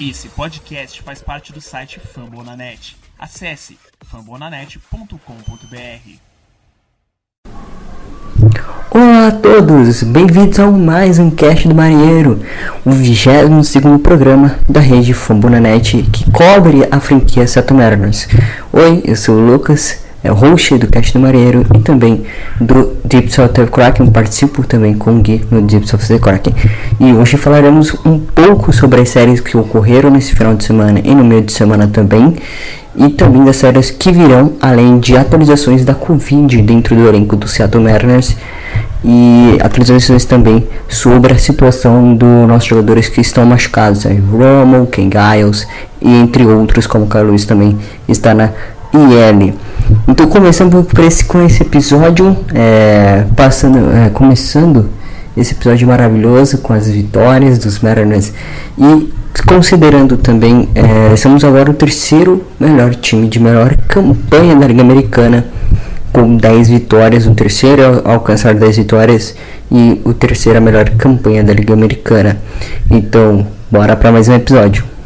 Esse podcast faz parte do site Fambonanet. Acesse fambonanet.com.br. Olá a todos, bem-vindos a mais um Cast do Marinheiro, o 22 programa da rede Fambonanet que cobre a franquia Seattle Mariners. Oi, eu sou o Lucas host do Cast do Marinheiro e também do Deep of Kraken, participo também com o Gui no Deep of Kraken. E hoje falaremos um pouco sobre as séries que ocorreram nesse final de semana e no meio de semana também, e também das séries que virão, além de atualizações da Covid dentro do elenco do Seattle Mariners e atualizações também sobre a situação dos nossos jogadores que estão machucados, né? Romo, Ken Giles e entre outros, como o Carlos também está na IL. Então começando por esse, com esse episódio, é, passando, é, começando esse episódio maravilhoso com as vitórias dos Mariners e considerando também, é, somos agora o terceiro melhor time de melhor campanha da Liga Americana com 10 vitórias, o terceiro a alcançar 10 vitórias e o terceiro a melhor campanha da Liga Americana. Então, bora para mais um episódio.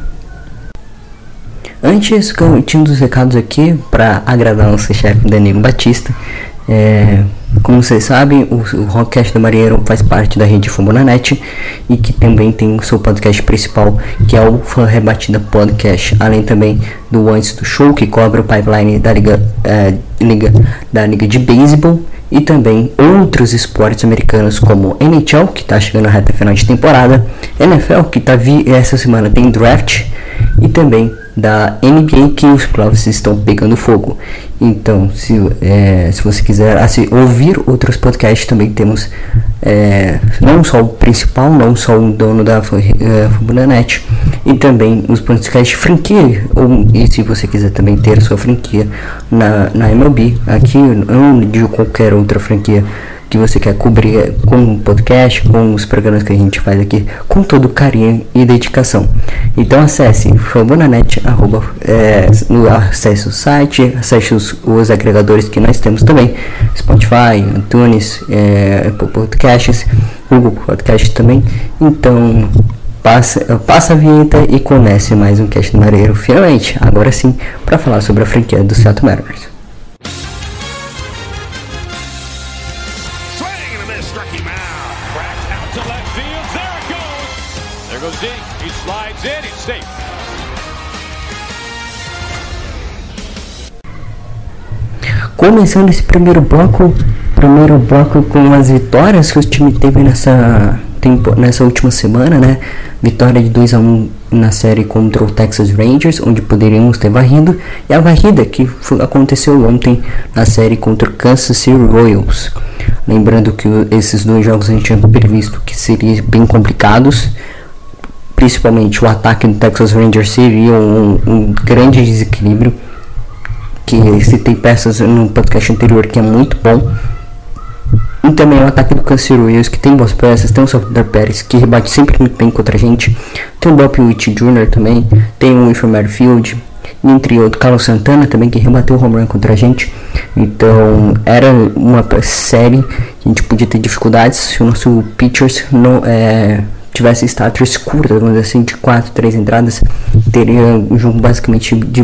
Antes, eu tinha uns recados aqui para agradar nosso chefe Danilo Batista. É, como vocês sabem, o, o Rockcast do Marinheiro faz parte da rede Fambonanet e que também tem o seu podcast principal, que é o Fã Rebatida Podcast, além também do Antes do Show, que cobre o pipeline da Liga, é, Liga, da Liga de Beisebol e também outros esportes americanos como NHL, que está chegando na reta final de temporada, NFL, que tá vi essa semana tem draft e também da NBA que os playoffs estão pegando fogo. Então, se, é, se você quiser assim, ouvir outros podcasts, também temos é, não só o principal, não só o dono da é, e também os podcasts franquia. Ou, e se você quiser também ter sua franquia na, na MLB, aqui não digo qualquer outra franquia que você quer cobrir com o podcast, com os programas que a gente faz aqui, com todo carinho e dedicação. Então acesse Fambonanet, arroba, é, acesse o site, acesse os, os, agregadores que nós temos também, Spotify, iTunes, é, Podcasts, Google Podcast também. Então passa, passa a vinheta e comece mais um cast do Mareiro, finalmente, agora sim, para falar sobre a franquia do Seattle Mariners. Começando esse primeiro bloco, primeiro bloco com as vitórias que o time teve nessa, tempo, nessa última semana, né? Vitória de 2 a 1 na série contra o Texas Rangers, onde poderíamos ter varrido, e a varrida que aconteceu ontem na série contra o Kansas City Royals. Lembrando que esses dois jogos a gente tinha previsto que seriam bem complicados, principalmente o ataque do Texas Rangers seria um, um grande desequilíbrio que citei peças no podcast anterior que é muito bom. E também o ataque do Cancelo Wills, que tem boas peças, tem o Salvador Pérez, que rebate sempre muito bem contra a gente. Tem o Bob Witt Jr. também, tem o Wilfred Merfield, entre outros, Carlos Santana também, que rebateu o home run contra a gente. Então, era uma série que a gente podia ter dificuldades se o nosso pitchers não é, tivesse status curta, vamos dizer assim, de 4, 3 entradas, teria um jogo basicamente de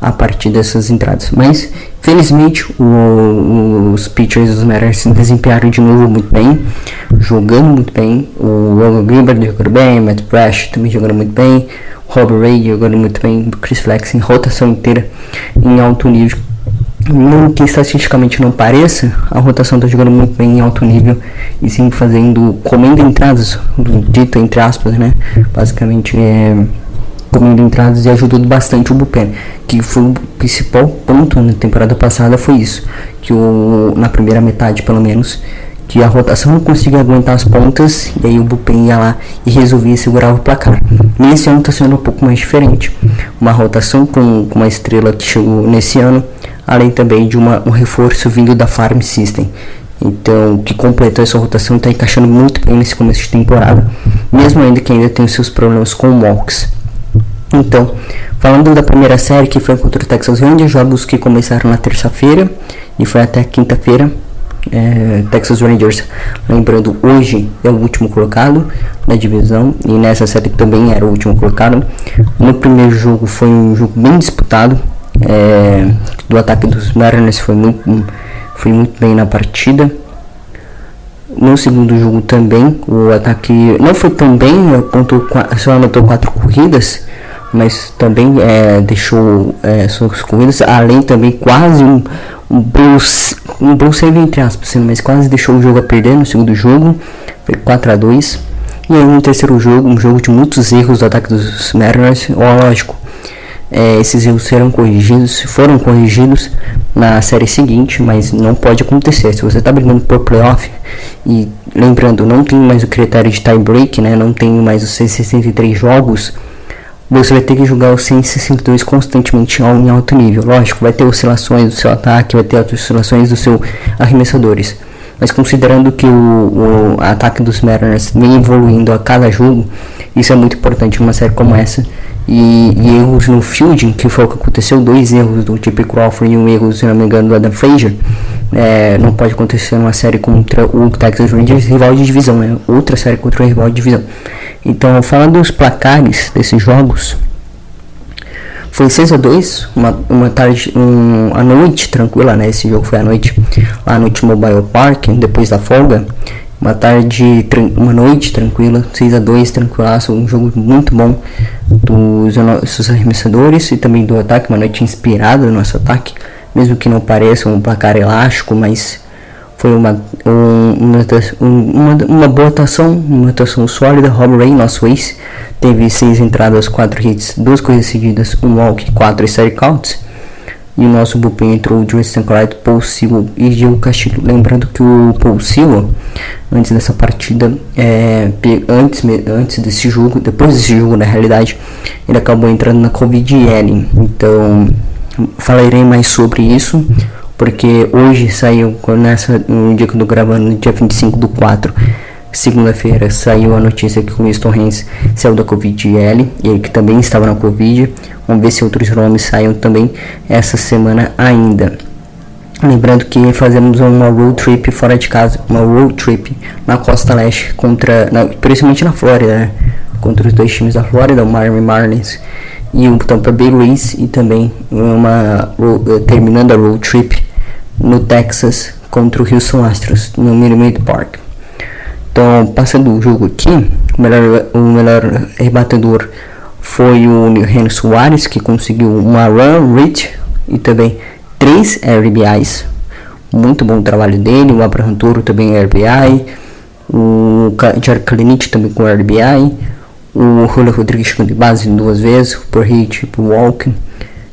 a partir dessas entradas. Mas, felizmente, o, os pitchers dos Mariners se desempenharam de novo muito bem, jogando muito bem. O Logan Greenberg jogando bem, Matt Brash também jogando muito bem, Rob Ray jogando muito bem, Chris Flex em rotação inteira em alto nível. Não que estatisticamente não pareça, a rotação está jogando muito bem em alto nível e sim fazendo, comendo entradas, dito entre aspas, né? Basicamente é comendo entradas e ajudou bastante o bullpen, que foi o principal ponto na temporada passada foi isso, que o, na primeira metade pelo menos, que a rotação não conseguia aguentar as pontas e aí o bullpen ia lá e resolvia segurar o placar. Nesse ano está sendo um pouco mais diferente, uma rotação com, com uma estrela que chegou nesse ano, além também de uma, um reforço vindo da Farm System. Então, que completou essa rotação está encaixando muito bem nesse começo de temporada, mesmo ainda que ainda tem os seus problemas com o walks. Então, falando da primeira série que foi contra o Texas Rangers, jogos que começaram na terça-feira e foi até quinta-feira. É, Texas Rangers, lembrando, hoje é o último colocado na divisão e nessa série também era o último colocado. No primeiro jogo foi um jogo bem disputado. É, do ataque dos Mariners foi muito, foi muito bem na partida. No segundo jogo também, o ataque não foi tão bem, apontou, só anotou quatro corridas, mas também é, deixou é, suas corridas, além também quase um, um Bruce, um Bruce entre aspas, mas quase deixou o jogo a perder no segundo jogo, foi 4 a 2 E aí no terceiro jogo, um jogo de muitos erros do ataque dos Mariners, lógico, é, esses erros serão corrigidos, foram corrigidos na série seguinte, mas não pode acontecer. Se você está brigando por playoff, e lembrando, não tem mais o critério de tie break, né, não tem mais os 163 jogos, você vai ter que jogar os 162 constantemente em alto nível. Lógico, vai ter oscilações do seu ataque, vai ter oscilações dos seus arremessadores. Mas considerando que o, o ataque dos Mariners vem evoluindo a cada jogo, isso é muito importante numa série como essa e, e, erros no fielding, que foi o que aconteceu, dois erros do Chip Crawford e um erro, se não me engano, do Adam Frazier, é, não pode acontecer numa série contra o Texas Rangers, rival de divisão, né? outra série contra o rival de divisão. Então, falando dos placares desses jogos, foi 6 a 2 uma, uma tarde, um, a noite tranquila, né? Esse jogo foi à noite lá no T-Mobile Park, depois da folga. Uma tarde, uma noite tranquila, 6 a 2 tranquilaço, um jogo muito bom dos nossos arremessadores e também do ataque, uma noite inspirada no nosso ataque, mesmo que não pareça um placar elástico, mas foi uma, um, uma, uma, boa atuação, uma atuação sólida. Rob Ray, nosso ace, teve 6 entradas, 4 hits, 2 corridas seguidas, 1 um walk, 4 counts e o nosso bullpen entrou Justin Clyde, Paul Sewell e Diego Castilho. Lembrando que o Paul Sewell, antes dessa partida, é, antes, antes desse jogo, depois desse jogo na realidade, ele acabou entrando na Covid-L. Então, falarei mais sobre isso, porque hoje saiu, nessa, no dia que eu tô gravando, no dia 25 do 4, segunda-feira, saiu a notícia que o Winston Haynes saiu da Covid-L, ele que também estava na Covid. Vamos ver se outros nomes saem também essa semana ainda. Lembrando que fazemos uma road trip fora de casa, uma road trip na costa leste, contra, na, principalmente na Flórida, né? contra os dois times da Flórida, o Miami Marlins e o Tampa Bay Rays, e também uma terminando a road trip no Texas contra o Houston Astros no Minute Park. Então, passando o jogo aqui, o melhor, o melhor rebatedor foi o Henry Soares, que conseguiu uma run reach e também três RBIs. Muito bom trabalho dele. O Abraham Toro também é RBI. O Jared Kalinich também com RBI. O Julio Rodrigues chegando de base duas vezes por hit, por walk.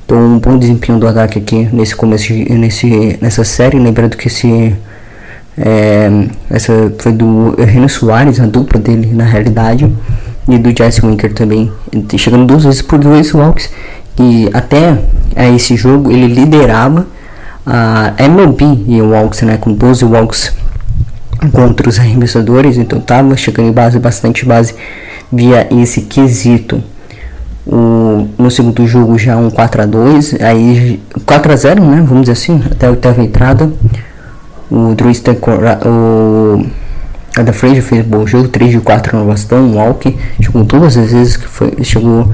Então, um bom desempenho do ataque aqui nesse começo, nesse, nessa série. Lembrando que esse é, essa foi do Renan Soares, a dupla dele na realidade e do Jesse Winker também, chegando duas vezes por dois walks. E até a esse jogo ele liderava a MLB em walks, né, com 12 walks contra os arremessadores, então tava chegando em base, bastante base via esse quesito. O, no segundo jogo já um 4 a 2 aí 4 a 0 né, vamos dizer assim, até a oitava entrada. O Drew o Cada Fraser fez bom jogo, 3 de 4 no bastão, um walk, jogou todas as vezes que foi, chegou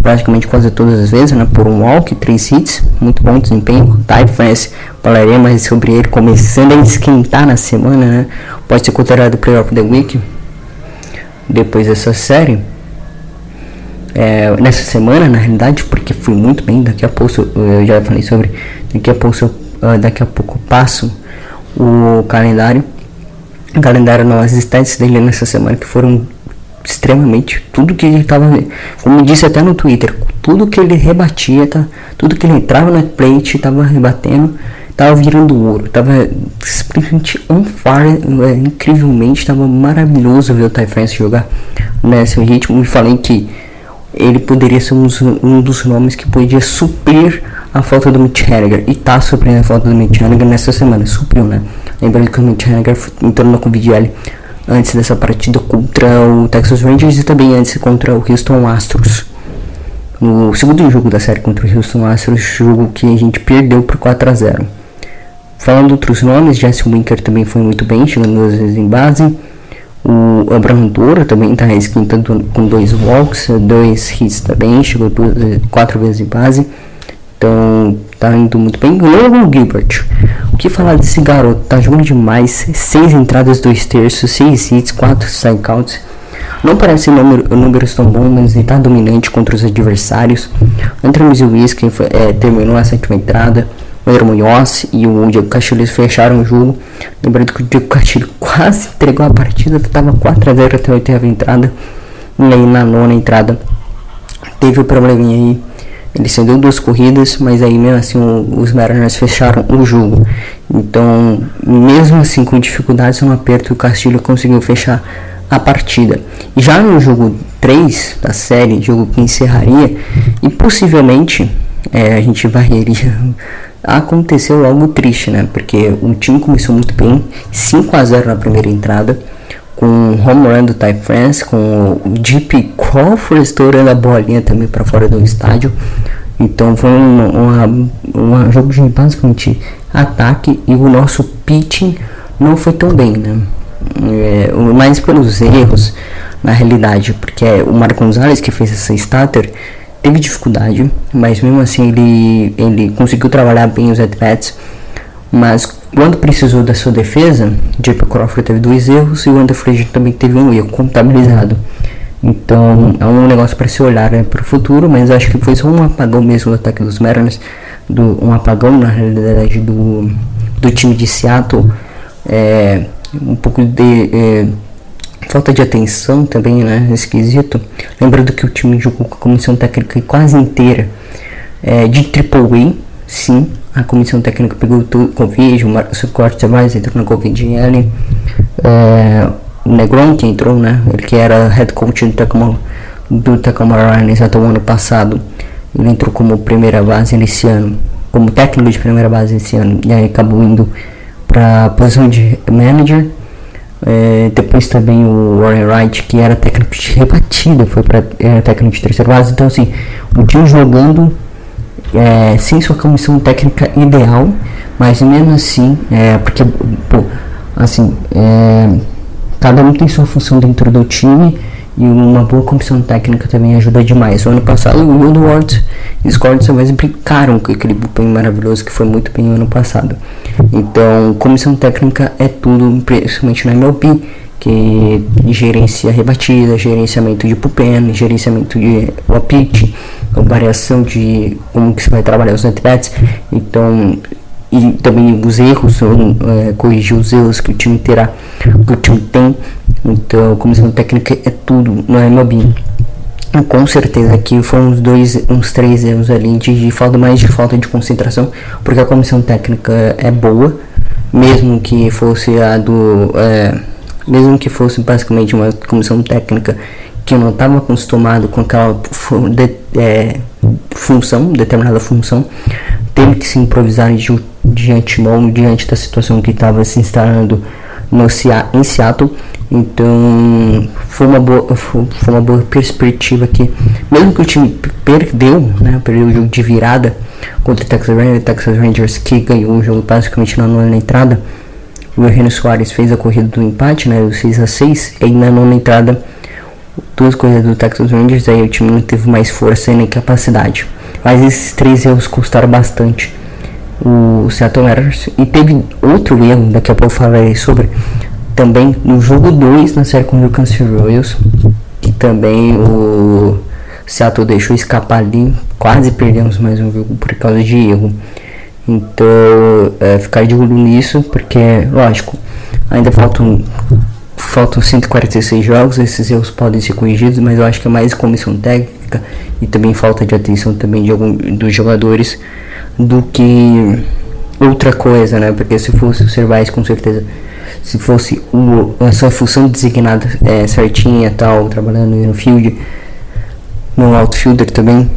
praticamente quase todas as vezes, né, por um walk, 3 hits, muito bom desempenho, Ty France, falaria mais sobre ele começando a esquentar na semana, né, pode ser considerado Playoff the Week, depois dessa série, é, nessa semana na realidade, porque foi muito bem, daqui a pouco, eu já falei sobre, daqui a pouco, uh, daqui a pouco eu passo o calendário, calendário não, as stats dele nessa semana que foram extremamente tudo que ele estava como disse até no Twitter tudo que ele rebatia tá, tudo que ele entrava na plate estava rebatendo estava virando ouro estava simplesmente on fire é, incrivelmente estava maravilhoso ver o Ty France jogar nesse ritmo. E falei que ele poderia ser um dos, um dos nomes que podia suprir a falta do Mitch Haniger e tá suprindo a falta do Mitch Haniger nessa semana supriu né Lembrando que o Mitch Haniger entrou na Covid antes dessa partida contra o Texas Rangers e também antes contra o Houston Astros. No segundo jogo da série contra o Houston Astros, jogo que a gente perdeu por 4 a 0. falando outros nomes, Jesse Winker também foi muito bem, chegando duas vezes em base. O Abraham Doura também está esquentando com dois walks, dois hits também, chegou duas, quatro vezes em base. Então tá indo muito bem. Logan Gilbert. O que falar desse garoto? Tá jogando demais. Seis entradas, dois terços, seis hits, quatro strikeouts. Não parece número, números tão bons, mas ele tá dominante contra os adversários. Anthony Zilwski é, terminou a sétima entrada. O Munhoz e o Diego Castilho fecharam o jogo. Lembrando que o Diego Castilho quase entregou a partida, estava 4x0 até a oitava entrada. E aí na nona entrada teve o um probleminha aí ele cedeu duas corridas, mas aí mesmo assim os Mariners fecharam o jogo. Então, mesmo assim com dificuldades no aperto, o Castilho conseguiu fechar a partida. Já no jogo 3 da série, jogo que encerraria, e possivelmente é, a gente varreria. Aconteceu algo triste, né? Porque o time começou muito bem, 5 a 0 na primeira entrada com o home run do Ty France, com o Deep Crawford estourando a bolinha também para fora do estádio. Então foi um, um jogo de basicamente ataque e o nosso pitching não foi tão bem, né? É, mais pelos erros na realidade, porque é o Marco Gonzalez que fez essa starter teve dificuldade, mas mesmo assim ele, ele conseguiu trabalhar bem os at-bats, mas quando precisou da sua defesa, J.P. Crawford teve dois erros e o Andrew também teve um erro contabilizado. Então é um negócio para se olhar né, para o futuro, mas acho que foi só um apagão mesmo do ataque dos Mariners, do, um apagão na realidade do, do time de Seattle, é, um pouco de é, falta de atenção também, né, esquisito. Lembrando que o time jogou com a comissão técnica quase inteira é, de Triple A, sim, a comissão técnica pegou o Covid, o Marcos Cortes mais entrou na Covid ele, é, o Negron que entrou, né? Ele que era head coach do Tacoma, do Tacoma Rainiers até o ano passado. Ele entrou como primeira base nesse ano, como técnico de primeira base esse ano, e aí acabou indo para a posição de manager. É, depois também o Warren Wright, que era técnico de rebatida, foi para técnico de terceira base. Então, assim, o time jogando é, sem sua comissão técnica ideal, mas mesmo assim, é, porque, pô, assim, é, cada um tem sua função dentro do time e uma boa comissão técnica também ajuda demais. O ano passado o Woodward e Cortes mais brincaram com aquele bullpen maravilhoso que foi muito bem no ano passado. Então, comissão técnica é tudo, principalmente na MLB, que gerencia rebatida, gerenciamento de bullpen, gerenciamento de pitch, variação de como que você vai trabalhar os at-bats. Então, e também os erros, é, corrigir os erros que o time terá, que o time tem. Então, comissão técnica é tudo no MLB. Com certeza aqui foram uns dois, uns três erros ali de, de, falta mais de falta de concentração, porque a comissão técnica é boa, mesmo que fosse a do, é, mesmo que fosse basicamente uma comissão técnica que eu não estava acostumado com aquela de, é, função, determinada função, teve que se improvisar de, de antemão diante da situação que estava se instalando no, em Seattle. Então foi uma boa, foi uma boa perspectiva que, mesmo que o time perdeu, né, perdeu o jogo de virada contra o Texas Rangers, Texas Rangers que ganhou o jogo basicamente na nona entrada. O Eugenio Soares fez a corrida do empate, né, o 6 a 6 e na nona entrada duas coisas do Texas Rangers, aí o time não teve mais força nem capacidade. Mas esses três erros custaram bastante o Seattle Mariners. E teve outro erro, daqui a pouco eu falarei sobre, também no jogo 2 na série com o Kansas Royals, que também o Seattle deixou escapar ali, quase perdemos mais um jogo por causa de erro. Então, é, ficar de olho nisso, porque, lógico, ainda faltam faltam 146 jogos, esses erros podem ser corrigidos, mas eu acho que é mais comissão técnica e também falta de atenção também de algum dos jogadores do que outra coisa, né? Porque se fosse o Cervais, com certeza, se fosse o, a sua função designada é, certinha, tal, trabalhando no field, no outfielder também.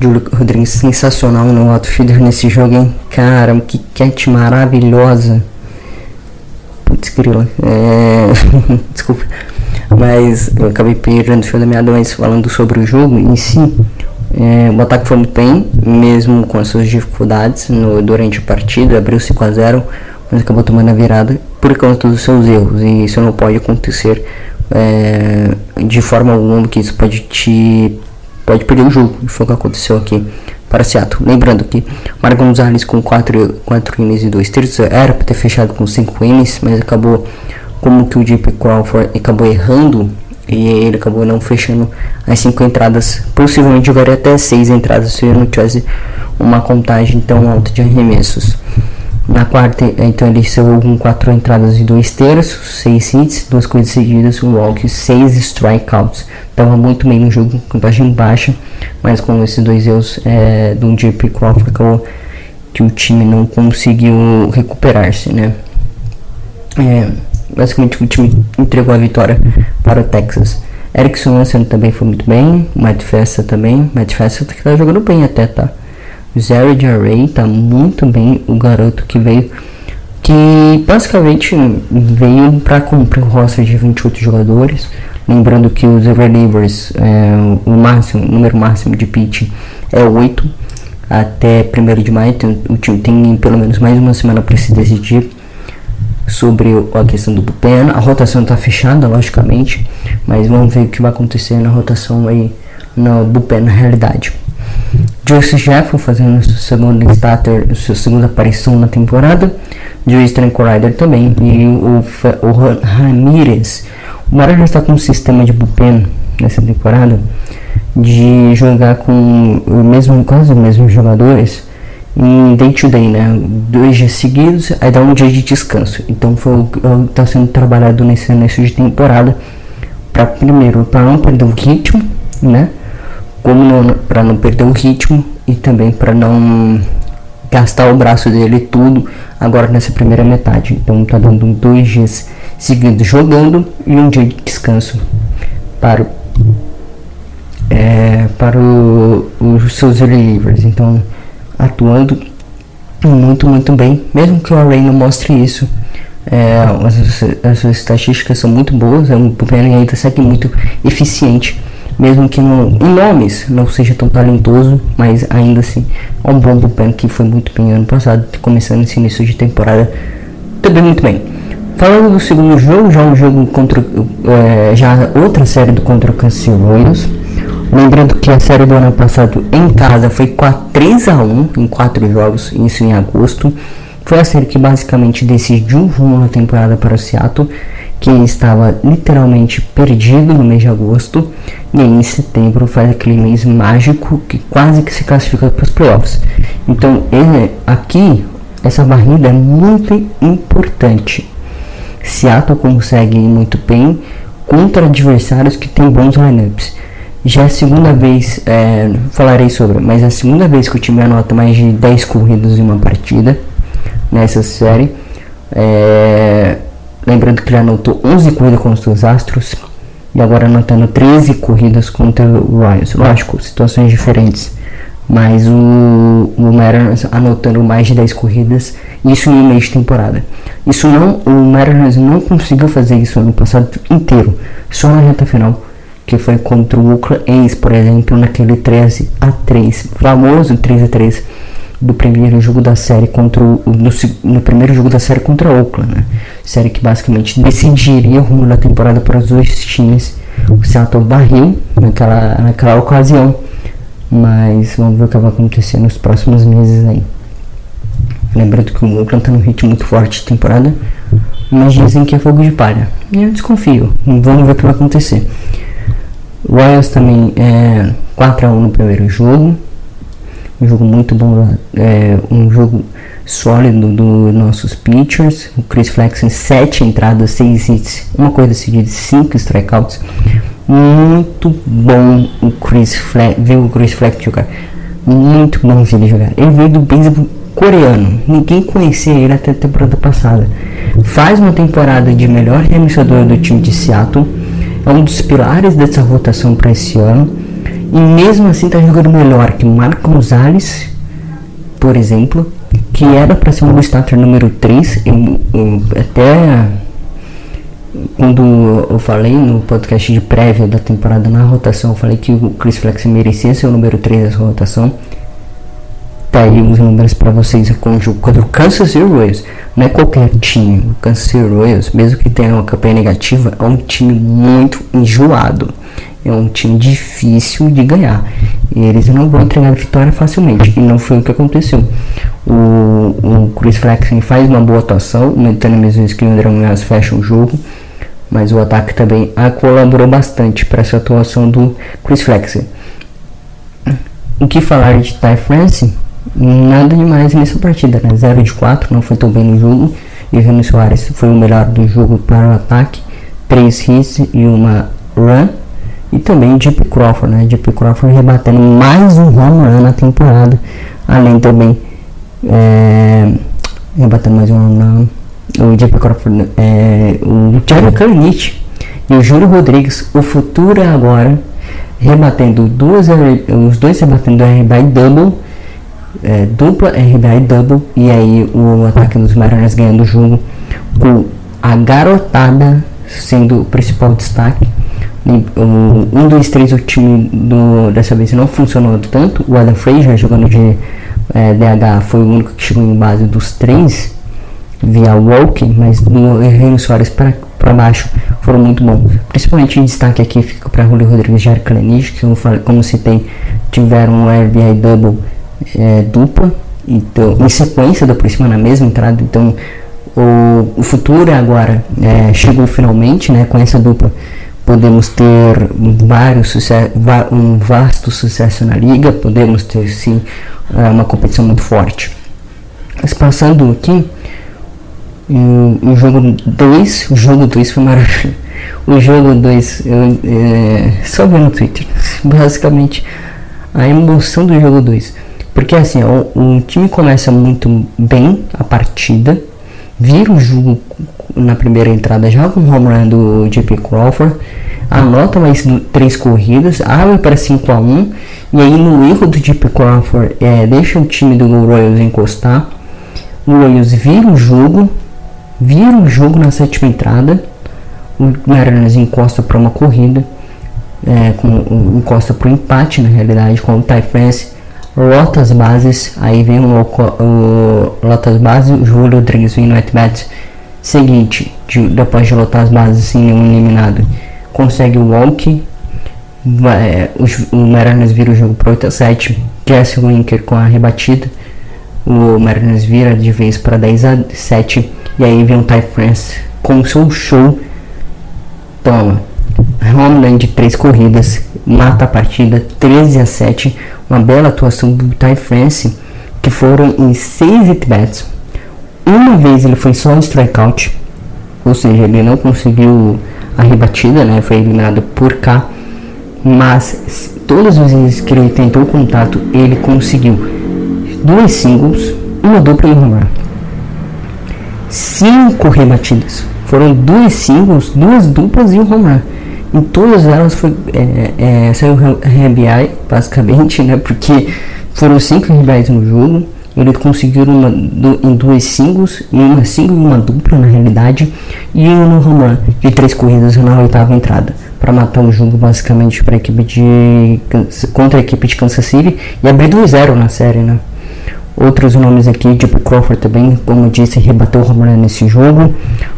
Júlio Rodrigues sensacional no outfielder nesse jogo, hein? Cara, que catch maravilhosa. Putz, grila. É... Desculpa. Mas eu acabei perdendo o fio da meada, mas falando sobre o jogo em si, É, o ataque foi muito bem, mesmo com as suas dificuldades no, durante a partida, abriu 5 a 0 mas acabou tomando a virada por causa dos seus erros, e isso não pode acontecer é, de forma alguma, que isso pode te pode perder o jogo, foi o que aconteceu aqui para Seattle. Lembrando que Marco Gonzalez com 4 4 innings e 2 terços era para ter fechado com 5 innings, mas acabou como que o Deep Crawford acabou errando e ele acabou não fechando as 5 entradas. Possivelmente jogaria até 6 entradas se ele não tivesse uma contagem tão alta de arremessos. Na quarta, então ele saiu com 4 entradas e 2 terços, 6 hits, 2 corridas seguidas, um walk, 6 strikeouts. Estava muito bem no jogo, contagem baixa, mas com esses dois erros é, do JP Crawford acabou que o time não conseguiu recuperar-se, né? É, basicamente o time entregou a vitória para o Texas. Eric Swanson também foi muito bem, Matt Festa também, Matt Festa que tá jogando bem até, tá? Zero Array tá muito bem, o garoto que veio, que basicamente veio para cumprir o roster de 28 jogadores. Lembrando que os relievers, é, o máximo, o número máximo de pitch é 8 até 1 de maio. Então, o time tem pelo menos mais uma semana para se decidir sobre a questão do bullpen. A rotação está fechada, logicamente, mas vamos ver o que vai acontecer na rotação aí no bullpen na realidade. Joyce Jeffo fazendo sua segunda starter, sua segunda aparição na temporada. Joyce Tranquilizer também. E o, o Ramirez. O Mariners está com um sistema de bullpen nessa temporada de jogar com o mesmo, quase os mesmos jogadores em day to day, né? Dois dias seguidos, aí dá um dia de descanso. Então foi o que está sendo trabalhado nesse início de temporada para primeiro para não perder o ritmo, né? Como para não perder o ritmo e também para não gastar o braço dele tudo agora nessa primeira metade. Então tá dando dois dias seguidos jogando e um dia de descanso para é, para o, os seus relievers. Então atuando muito muito bem, mesmo que o Array não mostre isso. É, as, as, suas estatísticas são muito boas, é um ainda segue muito eficiente mesmo que no, em nomes não seja tão talentoso, mas ainda assim é um bom bullpen que foi muito bem ano passado, começando esse início de temporada também muito bem. Falando do segundo jogo, já um jogo contra é, já outra série do contra o Royals. Lembrando que a série do ano passado em casa foi 4 3 a 1 em 4 jogos, isso em agosto. Foi a série que basicamente decidiu o rumo na temporada para o Seattle que estava literalmente perdido no mês de agosto e aí em setembro faz aquele mês mágico que quase que se classifica para os playoffs. Então ele, aqui essa barrida é muito importante. Seattle consegue ir muito bem contra adversários que têm bons lineups. Já é a segunda vez, é, falarei sobre, mas é a segunda vez que o time anota mais de 10 corridas em uma partida nessa série. É, Lembrando que já anotou 11 corridas contra os Astros e agora anotando 13 corridas contra o Royals. Lógico, situações diferentes. Mas o, o Mariners anotando mais de 10 corridas, isso um mês de temporada. Isso não, o Mariners não conseguiu fazer isso ano passado inteiro, só na reta final, que foi contra o Oakland A's, por exemplo, naquele 13 a 3, famoso 13 a 3 do primeiro jogo da série contra o, no, no primeiro jogo da série contra o Oakland, né? Série que basicamente decidiria o rumo da temporada para os dois times. O Seattle barril naquela, naquela ocasião, mas vamos ver o que vai acontecer nos próximos meses aí. Lembrando que o Oakland está num ritmo muito forte de temporada, mas dizem que é fogo de palha. E eu desconfio. Vamos ver o que vai acontecer. O também é 4 a 1 no primeiro jogo um jogo muito bom, é, um jogo sólido dos nossos pitchers. O Chris Flex em 7 entradas, 6 hits, uma coisa seguida, 5 strikeouts. Muito bom o Chris Flex, ver o Chris Flex jogar. Muito bom ele jogar. Ele veio do beisebol coreano, ninguém conhecia ele até a temporada passada. Faz uma temporada de melhor remessador do time de Seattle. É um dos pilares dessa rotação para esse ano e mesmo assim tá jogando melhor que Marco Gonzalez, por exemplo, que era para ser um starter número 3, eu, eu, até quando eu falei no podcast de prévia da temporada na rotação, eu falei que o Chris Flex merecia ser o número 3 dessa rotação. Tá aí os números para vocês com o jogo contra o Kansas City Royals. Não é qualquer time. O Kansas City Royals, mesmo que tenha uma campanha negativa, é um time muito enjoado. É um time difícil de ganhar. E eles não vão entregar a vitória facilmente. E não foi o que aconteceu. O, o Chris Flexen faz uma boa atuação. O Anthony mesmo que o André Munhoz fecha o jogo. Mas o ataque também colaborou bastante para essa atuação do Chris Flexen. O que falar de Ty France? Nada demais nessa partida, né? 0 de 4, não foi tão bem no jogo. E Reno Soares foi o melhor do jogo para o ataque. 3 hits e uma run. E também Deep Crawford, né? Deep Crawford rebatendo mais um home run na temporada. Além também é, rebatendo mais um home run. O Deep Crawford, é, o Jerry Kalinic e o Júlio Rodrigues. O futuro é agora. Rebatendo duas, os dois rebatendo RBI double. É, dupla RBI double. E aí o ataque dos Mariners ganhando o jogo com a garotada sendo o principal destaque um dos três o time do, dessa vez não funcionou tanto. O Adam Frazier jogando de é, DH foi o único que chegou em base dos três via walking, mas no Henrique Soares para baixo foram muito bons. Principalmente em destaque aqui fica para Julio Rodrigues e Kalenic, que como, citei, tiveram um RBI double é, dupla, então, em sequência da por cima na mesma entrada. Então o, o futuro agora é, chegou finalmente né, com essa dupla podemos ter vários um vasto sucesso na liga, podemos ter sim é, uma competição muito forte. Mas passando aqui, o, jogo 2, o jogo 2 foi maravilhoso. O jogo 2, é, só vi no Twitter, basicamente a emoção do jogo 2. Porque assim, o, o time começa muito bem a partida, vira o jogo na primeira entrada, joga um home run do JP Crawford, anota mais três corridas, abre para 5 a 1 e aí no erro do JP Crawford é, deixa o time do Royals encostar. O Royals vira o jogo, vira o jogo na sétima entrada. O Mariners encosta para uma corrida, é, com, encosta para o empate na realidade com o Ty France lota as bases, aí vem o, o lota as bases, o Júlio Rodrigues vem no at-bat seguinte, de, depois de lotar as bases sem nenhum eliminado, consegue o walk, vai, é, o, o Mariners vira o jogo para 8 a 7, Jesse Winker com a rebatida, o Mariners vira de vez para 10 a 7, e aí vem o Ty France com o seu show, toma, home de 3 corridas, mata a partida 13 a 7, uma bela atuação do Ty France, que foram em 6 at-bats. Uma vez ele foi só um strikeout, ou seja, ele não conseguiu a rebatida, né? Foi eliminado por cá. Mas todas as vezes que ele tentou o contato, ele conseguiu duas singles, uma dupla e um home Cinco rebatidas. Foram duas singles, duas duplas e um home. Em todas elas foi é, é, saiu RBI, basicamente, né? Porque foram cinco RBIs no jogo. Ele conseguiu uma, do, em duas singles, uma single e uma dupla na realidade, e um no run de três corridas na oitava entrada, para matar o jogo basicamente para equipe de contra a equipe de Kansas City e abrir 2-0 na série, né? Outros nomes aqui, Deep Crawford também, como eu disse, rebateu o nesse jogo.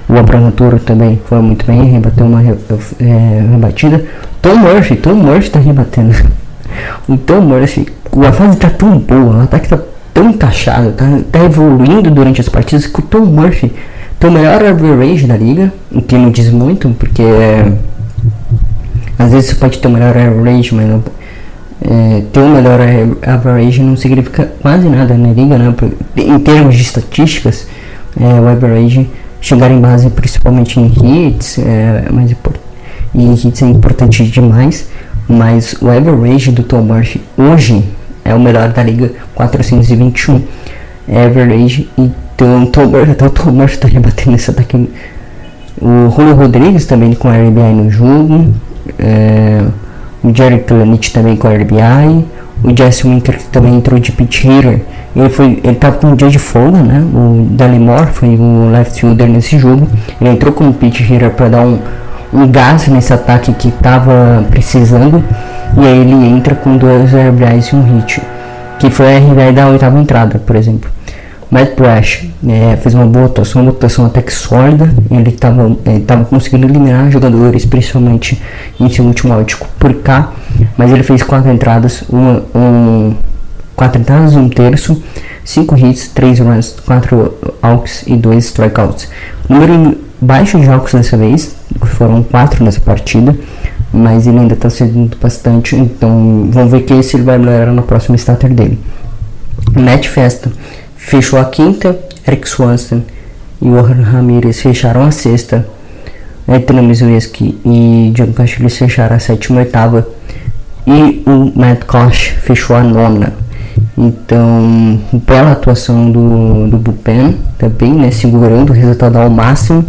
O Abraham Toro também foi muito bem, rebateu uma é, rebatida. Tom Murphy, Tom Murphy tá rebatendo. o Tom Murphy, a fase tá tão boa, o ataque tá tão encaixado, tá, tá evoluindo durante as partidas que o Tom Murphy tem o melhor average da liga, o que não diz muito, porque é, às vezes você pode ter o melhor average, mas não, é, ter o melhor average não significa quase nada na liga, né? Em termos de estatísticas, é, o average chegar em base principalmente em hits, é, mais e hits é importante demais, mas o average do Tom Murphy hoje é o melhor da liga, 421 average. Então, Tom Murphy, até o Tom Murphy está rebatendo esse ataque. O Julio Rodrigues também com RBI no jogo. É, o Jerry Clanich também com RBI. o Jesse Winker que também entrou de pitch hitter. Ele foi, ele tava com um dia de folga, né? O Dali Moore foi o left fielder nesse jogo. Ele entrou como pitch hitter para dar um, um gás nesse ataque que tava precisando. E aí ele entra com dois RBIs e um hit, que foi a RBI da oitava entrada, por exemplo. Matt Brash é, fez uma boa atuação, uma atuação até que sólida. Ele estava conseguindo eliminar jogadores, principalmente em seu último out por cá. Mas ele fez quatro entradas, uma, um, quatro entradas, um terço, cinco hits, três runs, quatro walks e dois strikeouts. Número baixo de walks dessa vez, foram quatro nessa partida. Mas ele ainda está cedendo bastante, então vamos ver que se ele vai melhorar no próximo starter dele. Matt Festa fechou a quinta, Eric Swanson e Warren Ramirez fecharam a sexta, Ethan Mizueski e John Castilho fecharam a sétima e oitava, e o Matt Koch fechou a nona. Então, bela atuação do, do Bullpen, também, né, segurando o resultado ao máximo,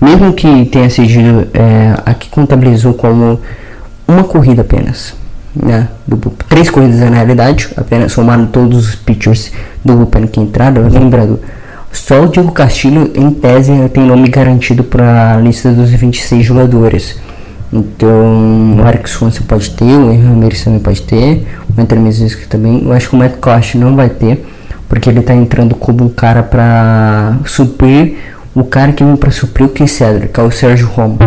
mesmo que tenha sido, é, aqui contabilizou como uma corrida apenas né, três corridas na realidade, apenas somando todos os pitchers do bullpen que entraram, lembrando, só o Diego Castilho em tese tem nome garantido para a lista dos 26 jogadores. Então, o Eric Swanson pode ter, o Henry Ramirez também pode ter, o Anthony Mizuski também. Eu acho que o Matt Koch não vai ter, porque ele está entrando como um cara para suprir o cara que vem para suprir o Cedric, que é o Sérgio Romo.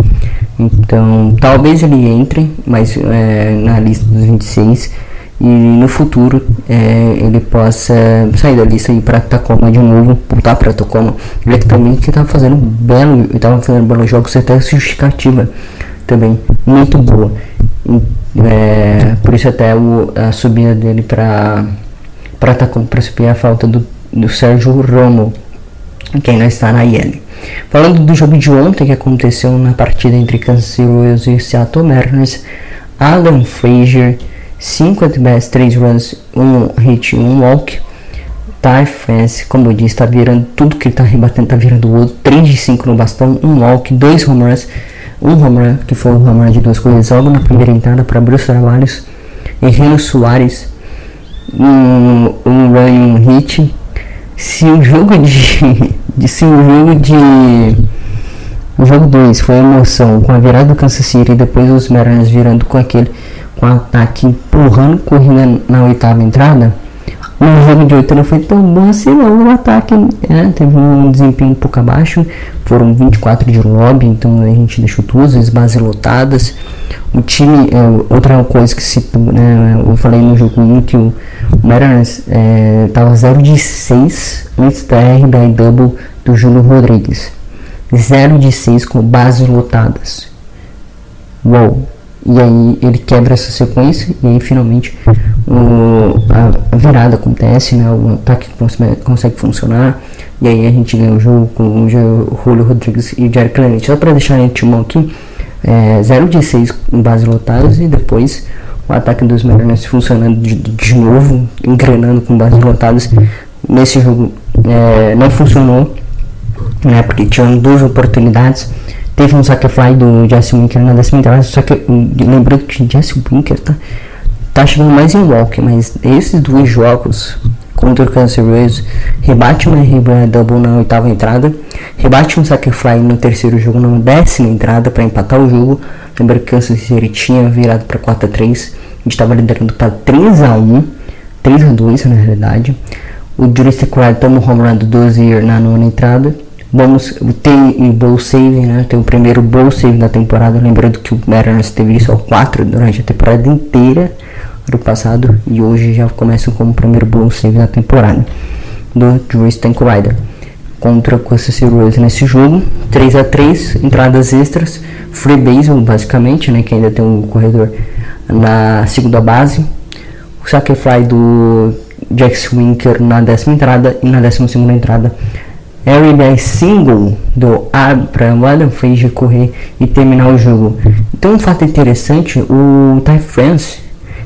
Então, talvez ele entre, mas é, na lista dos 26 e no futuro é, ele possa sair da lista e ir para Tacoma de novo, voltar para Tacoma. Ele também que estava fazendo belo, estava fazendo belos jogos até justificativa também muito boa. É, por isso até o, a subida dele para para Tacoma para subir a falta do, do Sérgio Romo, que ainda está na IL. Falando do jogo de ontem que aconteceu na partida entre Royals e Seattle Mariners, Alan Frazier, 5 at-bats, 3 runs, 1 hit, 1 walk. Ty France, como eu disse, está virando tudo que ele está rebatendo, está virando o outro. 3 de 5 no bastão, 1 walk, 2 home runs, 1 home run, que foi o home run de duas corridas logo na primeira entrada para Bruce Trabalhos. Henrique Soares, um, um run e um hit. Se o jogo de de se o jogo de o jogo 2 foi emoção com a virada do Kansas City e depois os Mariners virando com aquele com ataque empurrando corrida na oitava entrada o jogo de 8 não foi tão bom assim não o ataque é, teve um desempenho um pouco abaixo foram 24 de lobby então a gente deixou duas vezes bases lotadas o time é, outra coisa que se né, eu falei no jogo 1 que o Mariners é, tava 0 de 6 antes da RBI double do Júlio Rodrigues. 0 de 6 com bases lotadas. Uou! E aí ele quebra essa sequência e aí finalmente o, a, a, virada acontece, né? o ataque consegue, consegue, funcionar e aí a gente ganha o jogo com o Julio Rodrigues e o Jerry Clemente. Só para deixar em timão aqui, é, 0 de 6 com bases lotadas e depois o ataque dos Mariners funcionando de, de novo, engrenando com bases lotadas. Nesse jogo é, não funcionou né? Porque tinham duas oportunidades. Teve um sacrifly do Jesse Winker na décima entrada, só que lembrando que Jesse Winker tá, tá chegando mais em walk, mas esses dois jogos contra o Kansas Royals, rebate uma RB double na oitava entrada, rebate um sacrifly no terceiro jogo na décima entrada para empatar o jogo. Lembra que Kansas City tinha virado para 4 a 3, a gente estava liderando para 3 a 1, 3 a 2 na realidade. O Juris Quad toma o home run do Dozier na nona entrada. Vamos ter o bowl save, né? Tem o primeiro bowl save da temporada. Lembrando que o Mariners teve só quatro durante a temporada inteira do passado e hoje já começa como o primeiro bowl save da temporada do Drew Stankweider contra o Kansas City Royals nesse jogo. 3 a 3 entradas extras, free base basicamente, né? Que ainda tem um corredor na segunda base. O sacrify do Jax Winker na décima entrada e na décima segunda entrada RBI single do o Adam Frazier correr e terminar o jogo. Então, um fato interessante: o Ty France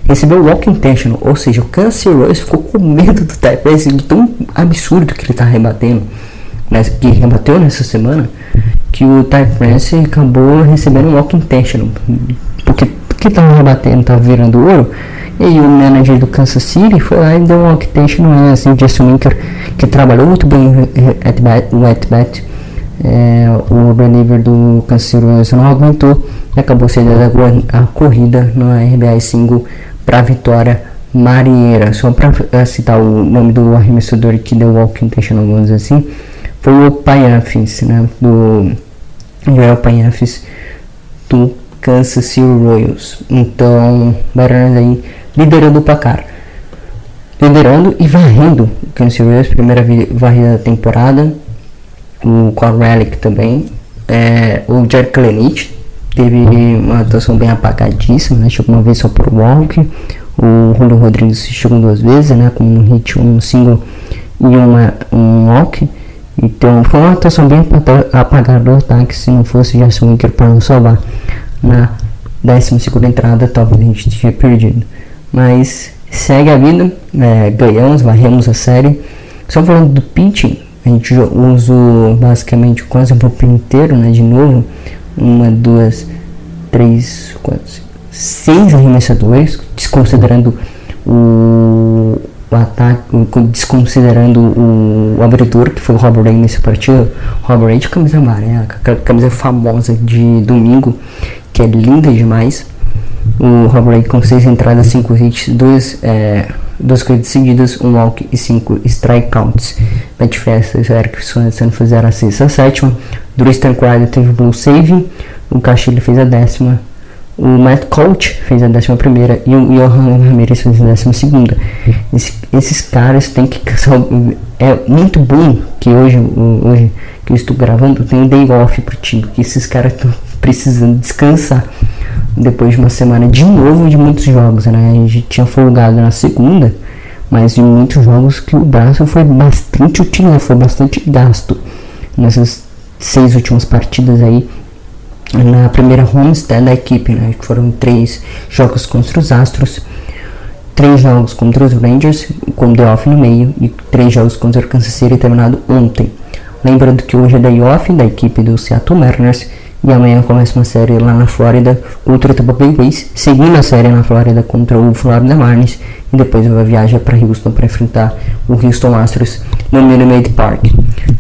recebeu o walk intentional, ou seja, o Royals ficou com medo do Ty France, de tão absurdo que ele está rebatendo, né, que rebateu nessa semana, que o Ty France acabou recebendo um walk intentional. Porque que estava rebatendo, estava virando ouro, E o manager do Kansas City foi lá e deu um octation, né? Assim, o Justin Winker, que trabalhou muito bem no at-bat, é, o reliever do Kansas City não aguentou e acabou sendo a, a corrida no RBI single para vitória marinheira. Só para uh, citar o nome do arremessador que deu walk intentional, vamos dizer assim, foi o Paianfis, né? Do Joel Paianfis do Kansas City Royals. Então, Baranas aí liderando o placar. Liderando e varrendo o Kansas Royals, primeira varrida da temporada. O Correlic também. É, o Jared Klenich teve uma atuação bem apagadíssima, né? Chegou uma vez só por walk. O Julio Rodrigues chegou duas vezes, né? Com um hit, um single e uma, um walk. Então foi uma atuação bem apagada do ataque. Se não fosse Jason Winker para nos salvar na 12 entrada, talvez a gente tinha perdido. Mas segue a vida, é, ganhamos, varremos a série. Só falando do pitching, a gente usou basicamente quase o grupo inteiro, né? De novo, uma, duas, três, quatro, seis arremessadores, desconsiderando o, o ataque, desconsiderando o, o abridor, que foi o Robert Ray nesse partido. Robert Ray de camisa amarela, camisa famosa de domingo, que é linda demais. O Ray com seis entradas, cinco hits, dois, é, duas corridas seguidas, um walk e cinco strikeouts. Matt Festas, Eric Swanson fizeram a sexta, a sétima. Drew Stanquist teve o blue save, o Caxilha fez a décima. O Matt Coach fez a décima primeira e o Johan Ramirez fez a décima segunda. Esse, esses caras têm que é muito bom que hoje, hoje que eu estou gravando tem um day off pro time, que esses caras estão precisando descansar depois de uma semana de novo de muitos jogos, né? A gente tinha folgado na segunda, mas de muitos jogos que o braço foi bastante utilizado, foi bastante gasto nessas seis últimas partidas aí na primeira homestand da equipe, né? Foram três jogos contra os Astros, três jogos contra os Rangers, com the off no meio, e três jogos contra o Kansas City terminado ontem. Lembrando que hoje é day off da equipe do Seattle Mariners e amanhã começa uma série lá na Flórida contra o Tampa Bay Rays, seguindo a série na Flórida contra o Florida Marlins e depois vai viajar para Houston para enfrentar o Houston Astros no Minute Maid Park.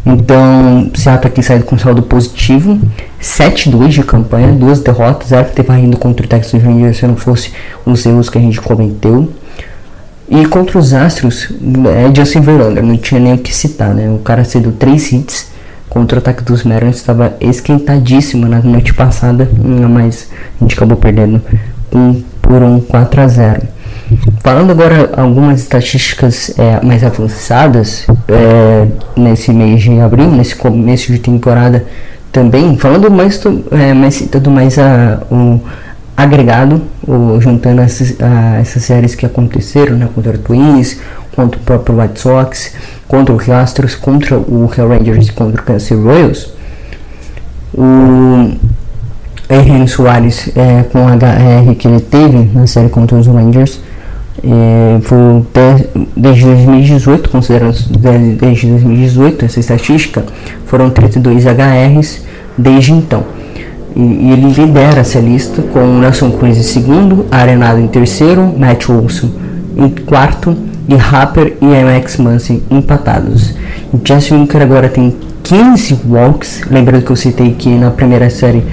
Então, Seattle aqui saindo com saldo positivo, 7-2 de campanha, duas derrotas, era para ter varrido contra o Texas Rangers se não fosse os erros que a gente comentou. E contra os Astros, é Justin Verlander, não tinha nem o que citar, né? O cara cedeu 3 hits contra o ataque dos Mariners estava esquentadíssimo na noite passada, mas a gente acabou perdendo um, por um 4 a 0. Falando agora algumas estatísticas é, mais avançadas é, nesse mês de abril, nesse começo de temporada também, falando mais, é, mais mais a, o agregado, o, juntando essas, a, essas séries que aconteceram né, contra o Twins, contra o próprio White Sox, contra o Astros, contra o Hell Rangers e contra o Kansas Royals, o Henry Soares é, com o HR que ele teve na série contra os Rangers é, foi desde 2018, considerando desde 2018 essa estatística, foram 32 HRs desde então. E, e ele lidera essa lista com Nelson Cruz em segundo, Arenado em terceiro, Matt Wilson em quarto e Harper e MX Munson empatados. Jesse Winker agora tem 15 walks, lembrando que eu citei que na primeira série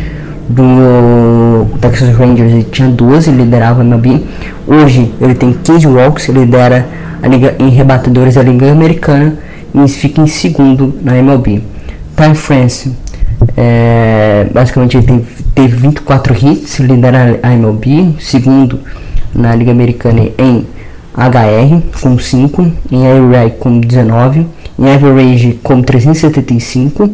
do Texas Rangers ele tinha 12 e liderava a MLB. Hoje ele tem 15 walks, lidera a liga em rebatedores da Liga Americana e fica em segundo na MLB. Ty France, é, basicamente ele tem, teve 24 hits, lidera a MLB, segundo na Liga Americana em HR com 5, em Air com 19, em Average com 375,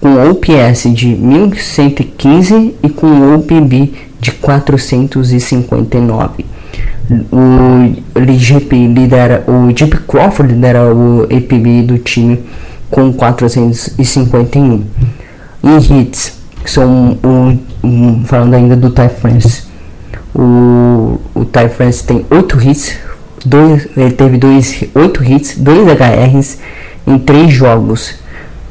com OPS de 1115 e com OPB de 459. O GP lidera, o Jeep Crawford lidera o APB do time com 451. Em hits, são um, um, falando ainda do Ty France, o, o Ty France tem 8 hits, dois, ele teve dois, 8 hits, 2 HRs em 3 jogos.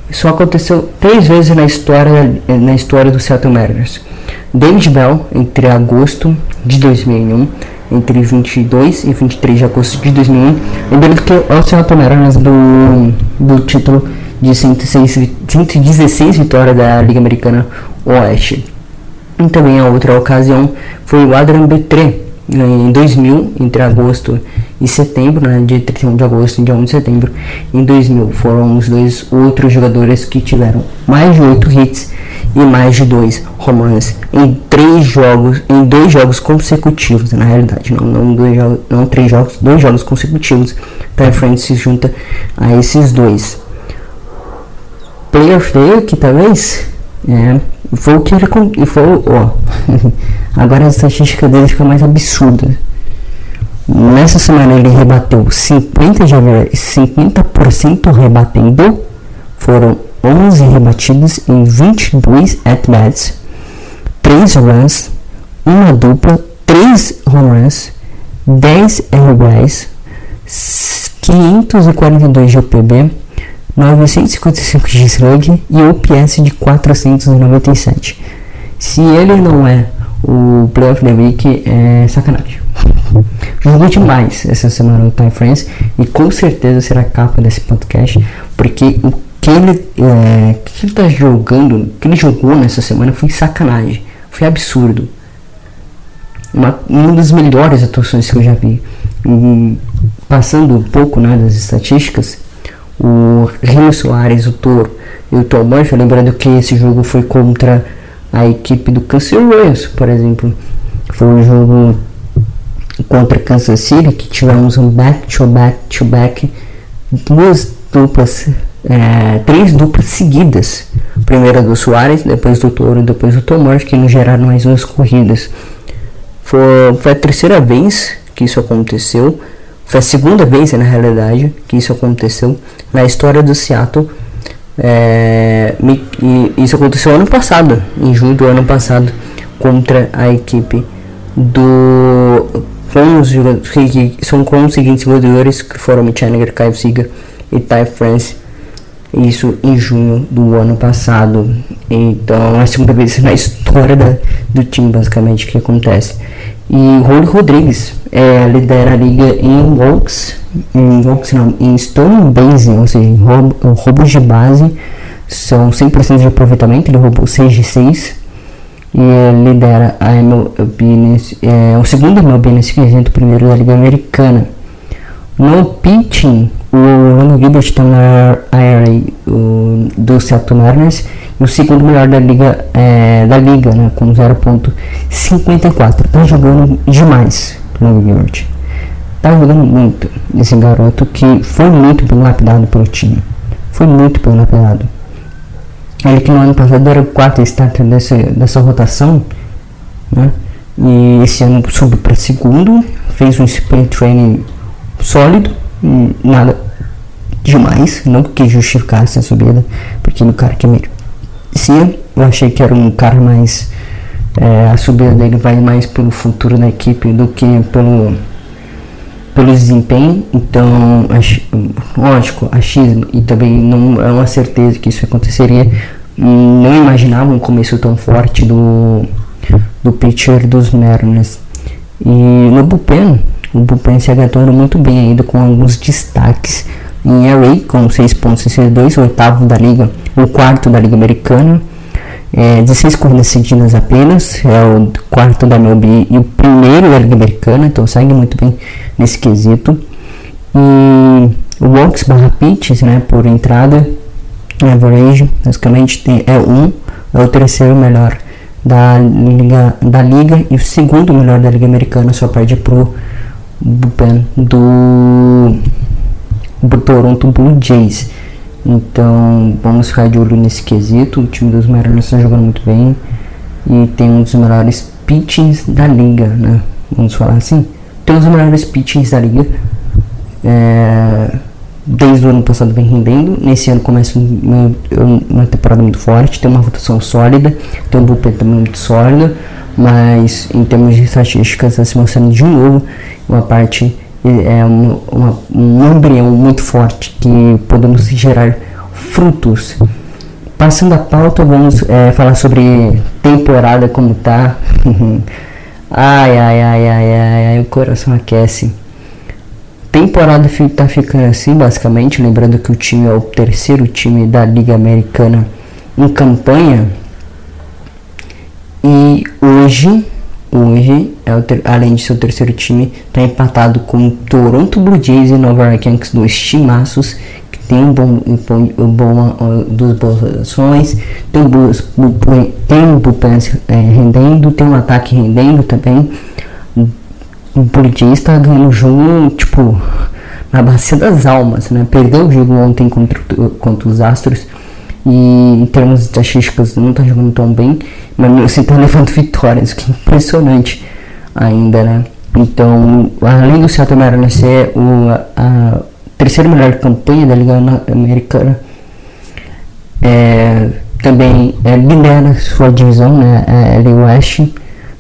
Isso aconteceu 3 vezes na história, na história do Seattle Mariners. David Bell, entre agosto de 2001 entre 22 e 23 de agosto de 2001. Lembrando que o Seattle Mariners do, do título de 106, 116 vitórias da Liga Americana Oeste. E também a outra ocasião foi o Adrian Betre em 2000, entre agosto e setembro, né, dia 31 de agosto e dia 1 de setembro, em 2000, foram os dois outros jogadores que tiveram mais de 8 hits e mais de 2 home runs em três jogos, em dois jogos consecutivos, na realidade, não, não, dois jogos, não três jogos, dois jogos consecutivos, Ty France se junta a esses dois. Player of que talvez é, foi o que ele foi, ó, agora a estatística dele fica mais absurda. Nessa semana ele rebateu 50 de 50% rebatendo, foram 11 rebatidos em 22 at-bats, 3 runs, uma dupla, 3 home runs, 10 RBIs, 542 de OPB, 955 de slug e OPS de 497. Se ele não é o Playoff the Week, é sacanagem. Jogou demais essa semana no Time Friends e com certeza será capa desse podcast, porque o que ele, é, tá jogando, que ele jogou nessa semana foi sacanagem, foi absurdo. Uma, uma das melhores atuações que eu já vi. E, passando um pouco né, das estatísticas, o Rio Soares, o Toro e o Tom lembrando que esse jogo foi contra a equipe do Kansas Royals, por exemplo. Foi um jogo contra Kansas City que tivemos um back-to-back-to-back, duas duplas, é, três duplas seguidas. Primeira do Soares, depois do Toro, depois do Tom que nos geraram mais duas corridas. Foi, foi a terceira vez que isso aconteceu. Foi a segunda vez, na realidade, que isso aconteceu na história do Seattle. É, isso aconteceu ano passado, em junho do ano passado, contra a equipe do. Com os que, são com os seguintes jogadores que foram Mitch Henniger, Kyle Seager e Ty France. Isso em junho do ano passado. Então é a segunda vez na história da, do time, basicamente, que acontece. E Rony Rodrigues é, lidera a liga em walks, em walks não, em stone base, ou seja, roubo, roubos de base, são 100% de aproveitamento, ele roubou 6 de 6 e lidera a MLB, é o segundo MLB nesse quesito, o primeiro da liga americana. No pitching, o Ronald Gilbert está na IRA do Seattle Mariners e o segundo melhor da liga, é, da liga né, com 0.54. Está jogando demais, Ronald Gilbert. Está jogando muito esse garoto que foi muito bem lapidado pelo time. Foi muito bem lapidado. Ele que no ano passado era o quarto starter dessa, dessa rotação, né? E esse ano subiu para segundo, fez um sprint training sólido, nada demais, não que justificasse a subida, porque no cara que merecia, eu achei que era um cara mais. É, a subida dele vai mais pelo futuro da equipe do que pelo, pelo desempenho, então ach, lógico, achismo e também não é uma certeza que isso aconteceria. Não imaginava um começo tão forte do, do pitcher dos Mariners. E no bullpen, o bullpen se agatando muito bem ainda com alguns destaques em array com 6.62, o oitavo da liga, o quarto da liga americana, é, 16 corridas cedidas apenas, é o quarto da MLB e o primeiro da liga americana, então segue muito bem nesse quesito. E o walks barra pitches, né, por entrada, average, basicamente tem, é um, é o terceiro melhor da liga, da liga e o segundo melhor da liga americana, só perde pro bullpen do, do Toronto Blue Jays. Então vamos ficar de olho nesse quesito. O time dos Mariners está jogando muito bem e tem um dos melhores pitchings da liga, né? Vamos falar assim. Tem um dos melhores pitchings da liga. É, desde o ano passado vem rendendo. Nesse ano começa uma, uma temporada muito forte, tem uma rotação sólida, tem um bullpen também muito sólido, mas em termos de estatísticas está se mostrando de novo uma parte é uma, um embrião muito forte que podemos gerar frutos. Passando a pauta, vamos é, falar sobre temporada como tá. Ai, ai, ai, ai, ai, ai, o coração aquece. Temporada tá ficando assim, basicamente. Lembrando que o time é o terceiro time da Liga Americana em campanha. E hoje, hoje, é além de ser o terceiro time, está empatado com Toronto Blue Jays e Nova York Yankees, dois timaços que tem um bom, um bom, duas boas ações, tem um, tem um bullpen é, rendendo, tem um ataque rendendo também. O Blue Jays está ganhando o jogo, tipo, na bacia das almas, né? Perdeu o jogo ontem contra, contra os Astros e em termos estatísticas não está jogando tão bem, mas você está levando vitórias, que é impressionante ainda, né? Então, além do Seattle Mariners ser o, a, a terceira melhor campanha da Liga Americana, é, também é, lidera sua divisão, né? É, LA West,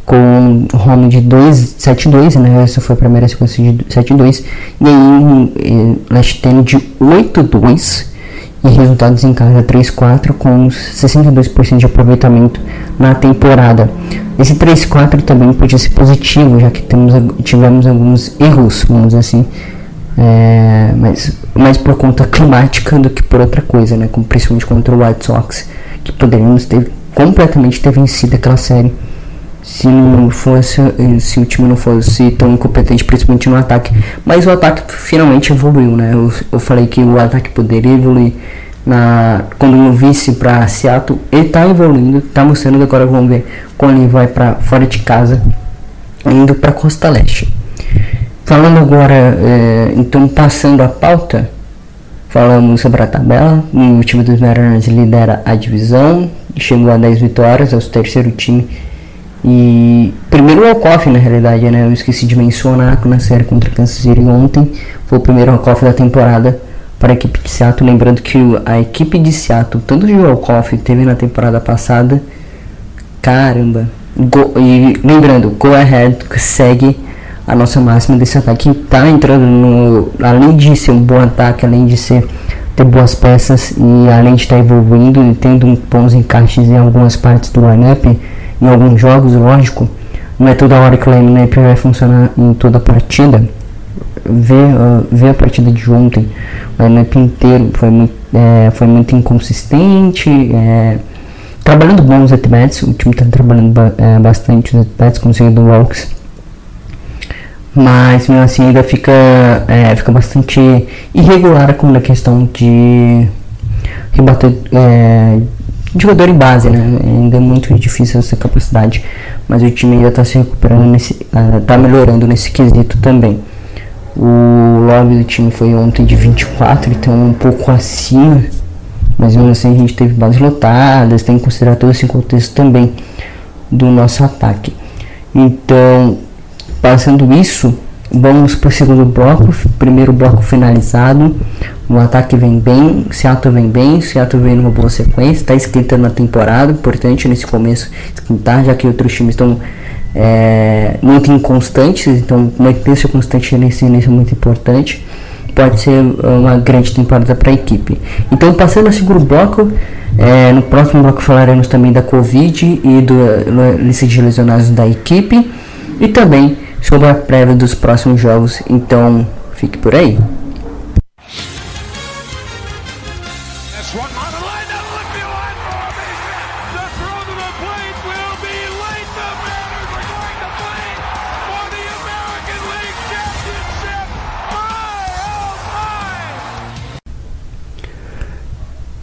com home de 2-7-2, né? Essa foi a primeira sequência de 7-2, e aí Last Ten de 8-2 e resultados em casa 3-4 com 62% de aproveitamento na temporada. Esse 3-4 também podia ser positivo, já que temos, tivemos alguns erros, vamos dizer assim, é, mas mais por conta climática do que por outra coisa, né? Como principalmente contra o White Sox, que poderíamos ter completamente ter vencido aquela série se não fosse se o time não fosse tão incompetente principalmente no ataque. Mas o ataque finalmente evoluiu né? Eu, eu falei que o ataque poderia evoluir na quando eu vice para Seattle ele tá evoluindo tá mostrando agora vamos ver quando ele vai para fora de casa indo para Costa Leste. Falando agora é, então passando a pauta falamos sobre a tabela o time dos Mariners lidera a divisão chegou a 10 vitórias é o terceiro time e primeiro walk-off na realidade, né? Eu esqueci de mencionar que na série contra Kansas City ontem foi o primeiro walk-off da temporada para a equipe de Seattle. Lembrando que a equipe de Seattle, tanto de walk-off teve na temporada passada, caramba. Go, e lembrando, Go Ahead segue a nossa máxima desse ataque. Está entrando no. Além de ser um bom ataque, além de ser ter boas peças e além de estar tá evoluindo e tendo bons encaixes em algumas partes do lineup em alguns jogos, lógico, não é toda hora que o lineup vai funcionar em toda a partida. Ver, uh, ver a partida de ontem, o lineup inteiro foi muito, é, foi muito inconsistente. É, trabalhando bons at-bats, o time está trabalhando ba é, bastante os at-bats, conseguindo walks. Mas mesmo assim ainda fica, é, fica bastante irregular como na questão de rebater, é, jogador em base, né? Ainda é muito difícil essa capacidade, mas o time ainda está se recuperando, nesse, uh, melhorando nesse quesito também. O lobby do time foi ontem de 24, então um pouco acima, mas mesmo assim a gente teve bases lotadas, tem que considerar todo esse contexto também do nosso ataque. Então, passando isso, Vamos para o segundo bloco, primeiro bloco finalizado. O ataque vem bem, Seattle vem bem, Seattle vem numa boa sequência, está esquentando a temporada, importante nesse começo esquentar, já que outros times estão é, muito inconstantes, então manter-se constante nesse início é muito importante. Pode ser uma grande temporada para a equipe. Então, passando ao segundo bloco, é, no próximo bloco falaremos também da Covid e do lista de lesionados da equipe e também sobre a prévia dos próximos jogos, então fique por aí.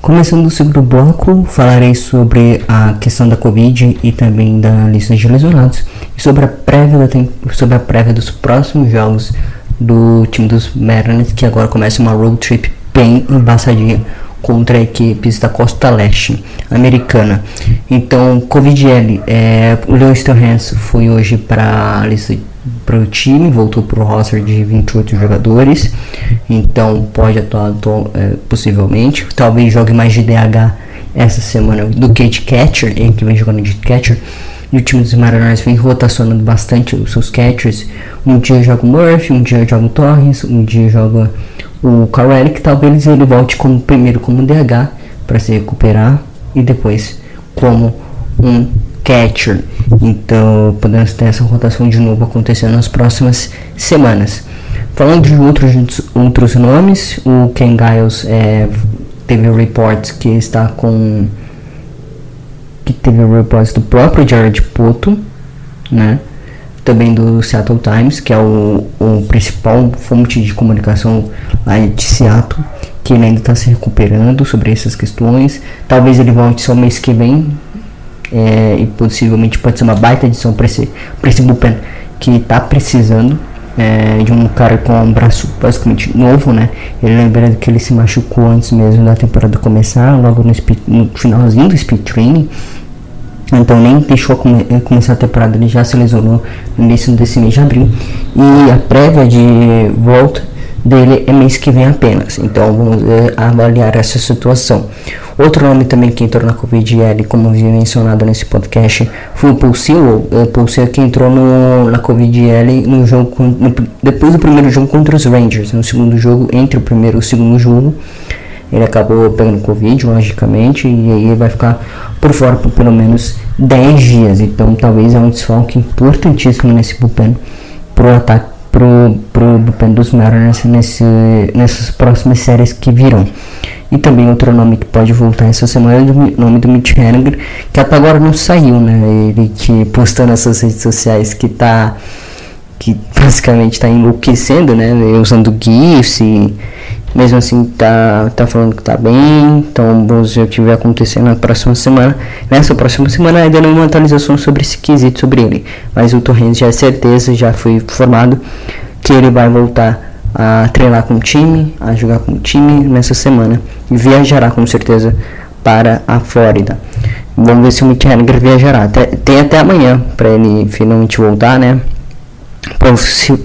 Começando o segundo bloco, falarei sobre a questão da Covid e também da lista de lesionados e sobre a prévia, sobre a prévia dos próximos jogos do time dos Mariners, que agora começa uma road trip bem embaçadinha contra equipes da costa leste americana. Então, Covid-L, é, o Leo Stohans foi hoje para a lista para o time, voltou para o roster de 28 jogadores, então pode atuar é, possivelmente. Talvez jogue mais de DH essa semana do que de catcher, ele que vem jogando de catcher. E o time dos Mariners vem rotacionando bastante os seus catchers. Um dia joga o Murphy, um dia joga o Torres, um dia joga o Carell, que talvez ele volte como primeiro como DH para se recuperar e depois como um catcher. Então podemos ter essa rotação de novo acontecendo nas próximas semanas. Falando de outros, outros nomes, o Ken Giles é, teve reports que está com que teve reports do próprio Jared Poto, né? Também do Seattle Times, que é o, o principal fonte de comunicação lá de Seattle, que ele ainda está se recuperando sobre essas questões. Talvez ele volte só mês que vem, é, e possivelmente pode ser uma baita edição para esse, esse bullpen que está precisando é, de um cara com um braço basicamente novo, né? Ele lembrando que ele se machucou antes mesmo da temporada começar, logo no, speed, no finalzinho do speed training. Então nem deixou come, começar a temporada, ele já se lesionou no início desse mês de abril. E a prévia de volta dele é mês que vem apenas. Então vamos é, avaliar essa situação. Outro nome também que entrou na Covid-L, como havia mencionado nesse podcast, foi o Paul Sewell. O Paul Sewell que entrou no, na Covid-L no jogo, no, depois do primeiro jogo contra os Rangers. No segundo jogo, entre o primeiro e o segundo jogo, ele acabou pegando Covid, logicamente, e aí vai ficar por fora por pelo menos 10 dias. Então talvez é um desfalque importantíssimo nesse bullpen pro ataque pro, pro bullpen dos Mariners nesse, nessas próximas séries que virão. E também outro nome que pode voltar essa semana é o nome do Mitch Haniger, que até agora não saiu, né? Ele que postou nas suas redes sociais que tá que basicamente está enlouquecendo, né? Usando GIFs e mesmo assim tá, tá falando que tá bem. Então vamos ver o que vai acontecer na próxima semana. Nessa próxima semana ainda não uma atualização sobre esse quesito sobre ele. Mas o Torrens já é certeza, já foi formado que ele vai voltar a treinar com o time, a jogar com o time nessa semana e viajará com certeza para a Flórida. Vamos ver se o Mitch Haniger viajará. Tem até amanhã para ele finalmente voltar, né?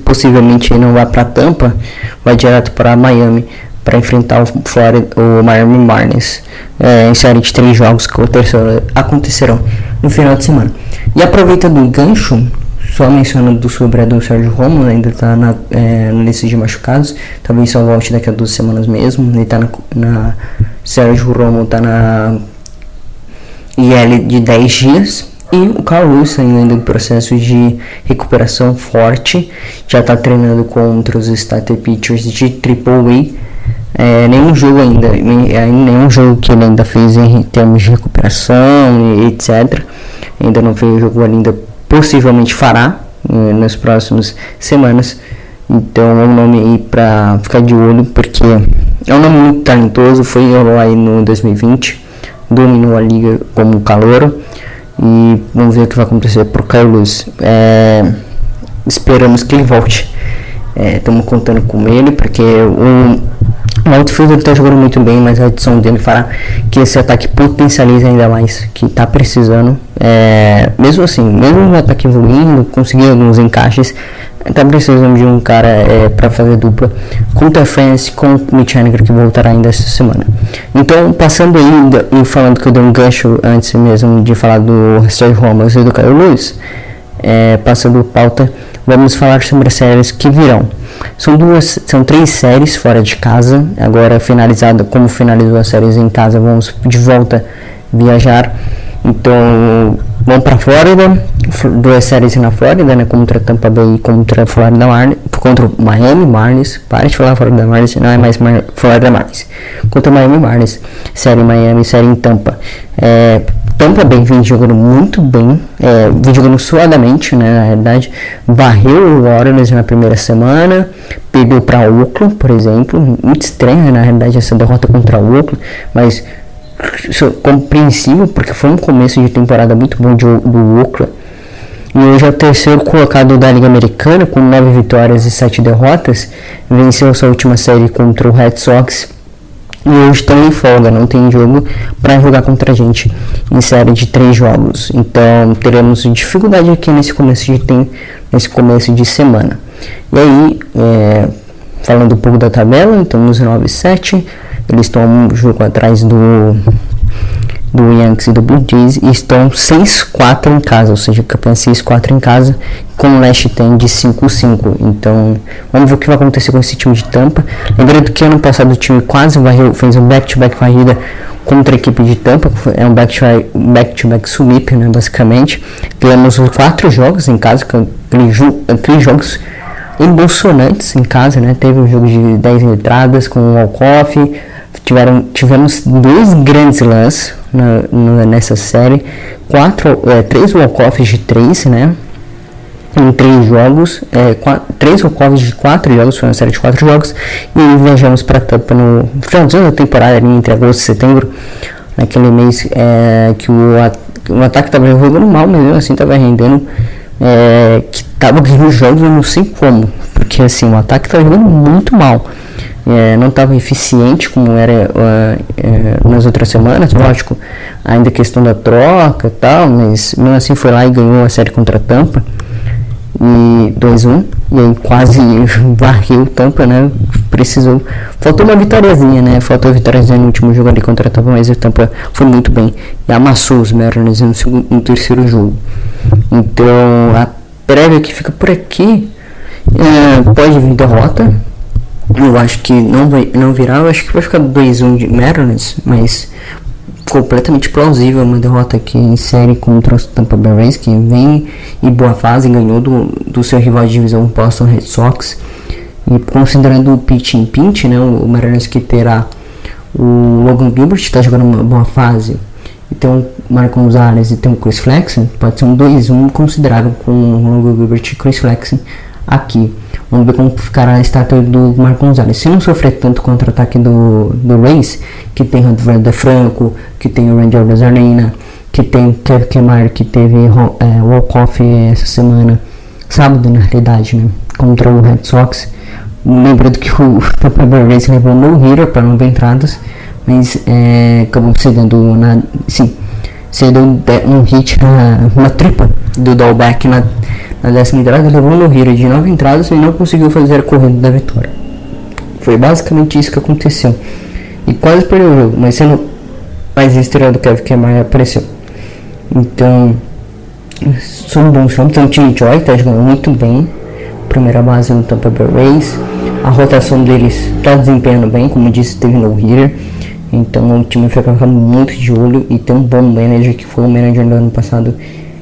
Possivelmente não vai para Tampa, vai direto para Miami para enfrentar o, Florida, o Miami Marlins é, em série de três jogos que acontecerão no final de semana. E aproveitando o gancho, só mencionando sobre a do Sérgio Romulo, ainda está na, é, na lista de machucados. Talvez só volte daqui a duas semanas mesmo. Ele está na, na. Sérgio Romulo está na IL de 10 dias. E o Carlos ainda em processo de recuperação forte. Já está treinando contra os starter pitchers de AAA. É, nenhum jogo ainda, é, nenhum jogo que ele ainda fez em termos de recuperação e etc. Ainda não fez o jogo ainda possivelmente fará eh, nas próximas semanas. Então é um nome aí para ficar de olho, porque é um nome muito talentoso, foi aí no 2020, dominou a liga como calor e vamos ver o que vai acontecer pro Carlos. É, esperamos que ele volte. Estamos é, contando com ele, porque o outfield está jogando muito bem, mas a adição dele fará que esse ataque potencialize ainda mais, que está precisando. É, mesmo assim, mesmo o ataque evoluindo, conseguindo alguns encaixes, está precisando de um cara é, para fazer dupla com o Tefence com o Mitch Haniger, que voltará ainda essa semana. Então, passando aí e falando que eu dei um gancho antes mesmo de falar do Sérgio Romas e do Caio Lewis, é, passando pauta, vamos falar sobre as séries que virão. São duas, são três séries fora de casa. Agora finalizada, como finalizou as séries em casa, vamos de volta viajar. Então, vamos para Flórida, duas séries na Flórida, né, contra Tampa Bay e contra Florida Marlins, contra Miami Marlins. Para de falar Florida Marlins, não é mais Florida Marlins. Contra Miami Marlins, série Miami, série em Tampa. É, Tampa Bay vem jogando muito bem, é, vem jogando suadamente, né, na realidade. Varreu o Orioles na primeira semana, perdeu para Oakland, por exemplo. Muito estranho, na realidade, essa derrota contra o Oakland, mas compreensível, porque foi um começo de temporada muito bom de, do Oakland. E hoje é o terceiro colocado da Liga Americana, com nove vitórias e sete derrotas. Venceu sua última série contra o Red Sox e hoje estão em folga, não tem jogo para jogar contra a gente em série de três jogos. Então teremos dificuldade aqui nesse começo de tempo, nesse começo de semana. E aí, é, falando um pouco da tabela, então nos 9 7, eles estão um jogo atrás do do Yankees e do Blue Jays e estão 6-4 em casa, ou seja, campeão 6-4 em casa, com o Leste tem de 5-5. Então, vamos ver o que vai acontecer com esse time de Tampa. Lembrando que ano passado o time quase varreu, fez um back-to-back varrida contra a equipe de Tampa, é um back-to-back back, -back sweep, né, basicamente. Ganhamos quatro jogos em casa, aqueles jogos emocionantes em casa, né? Teve um jogo de 10 entradas com o Walkoff, tiveram, tivemos dois grandes lances na, na, nessa série, quatro, é, três walk-offs de três, né? Em três jogos, é, quatro, três walk-offs de quatro jogos, foi uma série de quatro jogos, e viajamos para Tampa no finalzinho da temporada, entre agosto e setembro, naquele mês é, que o, o ataque estava jogando mal, mas mesmo assim estava rendendo, é, que estava ganhando jogos, eu não sei como, porque assim, o ataque estava jogando muito mal é, não estava eficiente como era é, nas outras semanas, lógico, ainda questão da troca e tal, mas mesmo assim foi lá e ganhou a série contra a Tampa e 2-1 e aí quase varreu Tampa, né? Precisou, faltou uma vitóriazinha, né? Faltou a vitóriazinha no último jogo ali contra a Tampa, mas o Tampa foi muito bem e amassou os Mariners no, segundo, no terceiro jogo. Então a prévia que fica por aqui é, pode vir derrota, eu acho que não vai não virar, eu acho que vai ficar 2-1 de Mariners, mas completamente plausível uma derrota aqui em série contra o Tampa Bay Rays, que vem em boa fase, ganhou do, do seu rival de divisão Boston Red Sox. E considerando o pitch em pinch, né, o Mariners que terá o Logan Gilbert está jogando uma boa fase, e tem o Marco Gonzalez e tem o Chris Flexen, pode ser um 2-1 considerável com o Logan Gilbert e Chris Flexen aqui. Vamos ver como ficará a estátua do Marco Gonzalez. Se não sofrer tanto contra-ataque do, do Reis, que tem Randy Franco, que tem o Randy Rosarina, que tem Kevin Kemar, que teve é, walk-off essa semana, sábado na realidade, né, contra o Red Sox. Lembrando que o Tampa Bay Rays levou no hitter para nove entradas, mas é, acabou cedendo na, sim, cedeu um hit na, na tripa do Dolbeck na na décima entrada, levou no Hero de nove entradas e não conseguiu fazer a corrida da vitória. Foi basicamente isso que aconteceu. E quase perdeu o jogo, mas sendo mais estrela do Kevin Kemar apareceu. Então, são bons jogos. Então, o time Joy está jogando muito bem. Primeira base no Tampa Bay Rays. A rotação deles está desempenhando bem, como disse, teve no hitter. Então, o time fica muito de olho e tem um bom manager que foi o manager do ano passado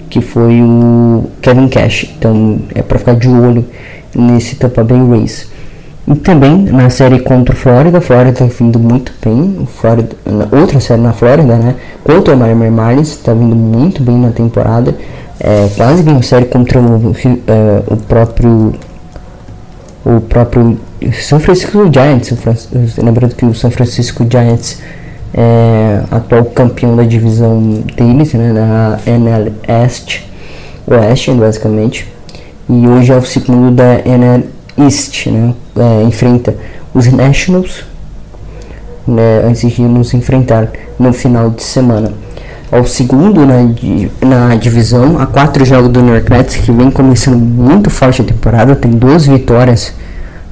que foi o Kevin Cash. Então é para ficar de olho nesse Tampa Bay Rays. E também na série contra o Flórida, Flórida está vindo muito bem. Florida, outra série na Flórida, né? Contra o Miami Marlins, está vindo muito bem na temporada. É, quase ganhou série contra o, é, o próprio o próprio São Francisco Giants. Lembrando que o São Francisco Giants é, atual campeão da divisão deles, né, da NL East, Oeste, basicamente, e hoje é o segundo da NL East, né, é, enfrenta os Nationals, né, antes de nos enfrentar no final de semana. Ao segundo na, na divisão, a quatro jogos do New York Mets, que vem começando muito forte a temporada, tem duas vitórias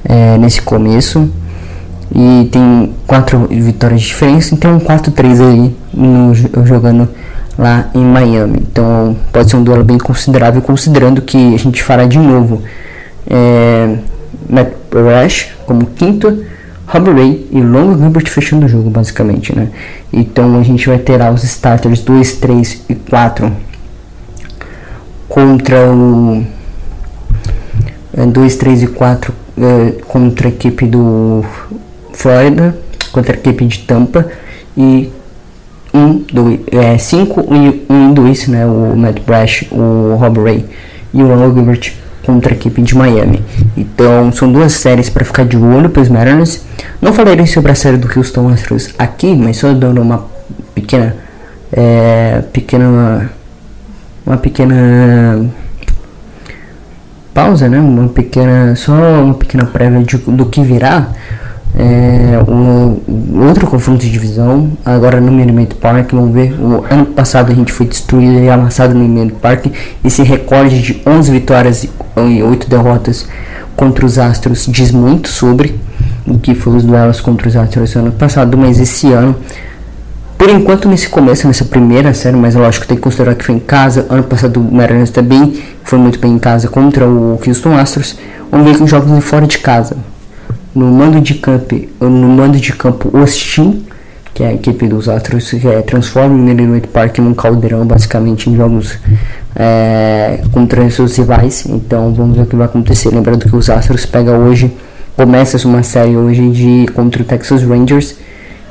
é, nesse começo e tem quatro vitórias de diferença, então um 4-3 aí no, jogando lá em Miami. Então pode ser um duelo bem considerável, considerando que a gente fará de novo é, Matt Rush como quinto, Robbie Ray e Long Gilbert fechando o jogo, basicamente, né? Então a gente vai ter os starters 2, 3 e 4 contra o 2, é, 3 e 4 é, contra a equipe do Flórida contra a equipe de Tampa e 5 um, dois, é, cinco, um, um 2, né, o Matt Brash, o Rob Ray e o Ronald Gilbert contra a equipe de Miami. Então são duas séries para ficar de olho para os Mariners. Não falarei sobre a série do Houston Astros aqui, mas só dando uma pequena, é, pequena, uma pequena pausa, né? Uma pequena, só uma pequena prévia de, do que virá. É, um, outro confronto de divisão, agora no Minute Park, vamos ver, o ano passado a gente foi destruído e amassado no Minute Park, esse recorde de 11 vitórias e 8 derrotas contra os Astros diz muito sobre o que foi os duelos contra os Astros no ano passado, mas esse ano, por enquanto nesse começo, nessa primeira série, mas lógico tem que considerar que foi em casa, ano passado o Mariners também foi muito bem em casa contra o Houston Astros, vamos ver com jogos fora de casa, no mando de campo, no mando de campo hostil, que é a equipe dos Astros, que é, transforma o Minute Park num caldeirão, basicamente, em jogos é, contra seus rivais. Então vamos ver o que vai acontecer. Lembrando que os Astros pega hoje, começa uma série hoje de contra o Texas Rangers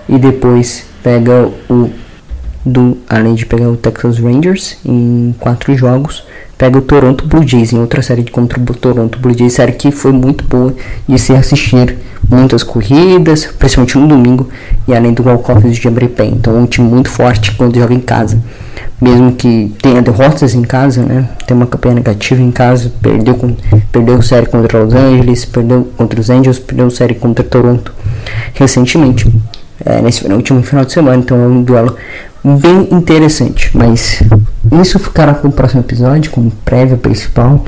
e depois pega o do além de pegar o Texas Rangers em quatro jogos, pega o Toronto Blue Jays em outra série de contra o Toronto Blue Jays, série que foi muito boa de se assistir, muitas corridas, principalmente no domingo, e além do walk-off de abrir pé. Então é um time muito forte quando joga em casa. Mesmo que tenha derrotas em casa, né? Tem uma campanha negativa em casa, perdeu, com, perdeu série contra Los Angeles, perdeu contra os Angels, perdeu série contra Toronto recentemente. É, nesse último final de semana, então é um duelo bem interessante. Mas isso ficará para o próximo episódio, como prévia principal.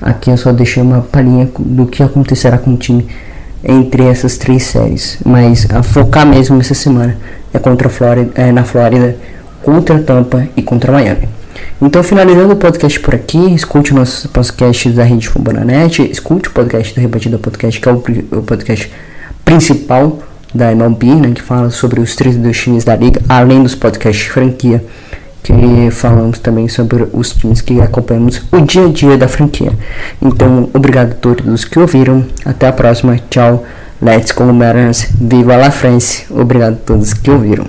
Aqui eu só deixei uma palhinha do que acontecerá com o time entre essas três séries. Mas a focar mesmo essa semana é contra a Flórida, é, na Flórida, contra Tampa e contra Miami. Então, finalizando o podcast por aqui, escute nossos podcasts da Rede Fumbonanet, escute o podcast do Rebatida Podcast, que é o, o podcast principal da MLB, né, que fala sobre os 32 times da liga, além dos podcasts de franquia, que falamos também sobre os times que acompanhamos o dia a dia da franquia. Então, obrigado a todos que ouviram. Até a próxima. Tchau. Let's go Mariners. Viva la France. Obrigado a todos que ouviram.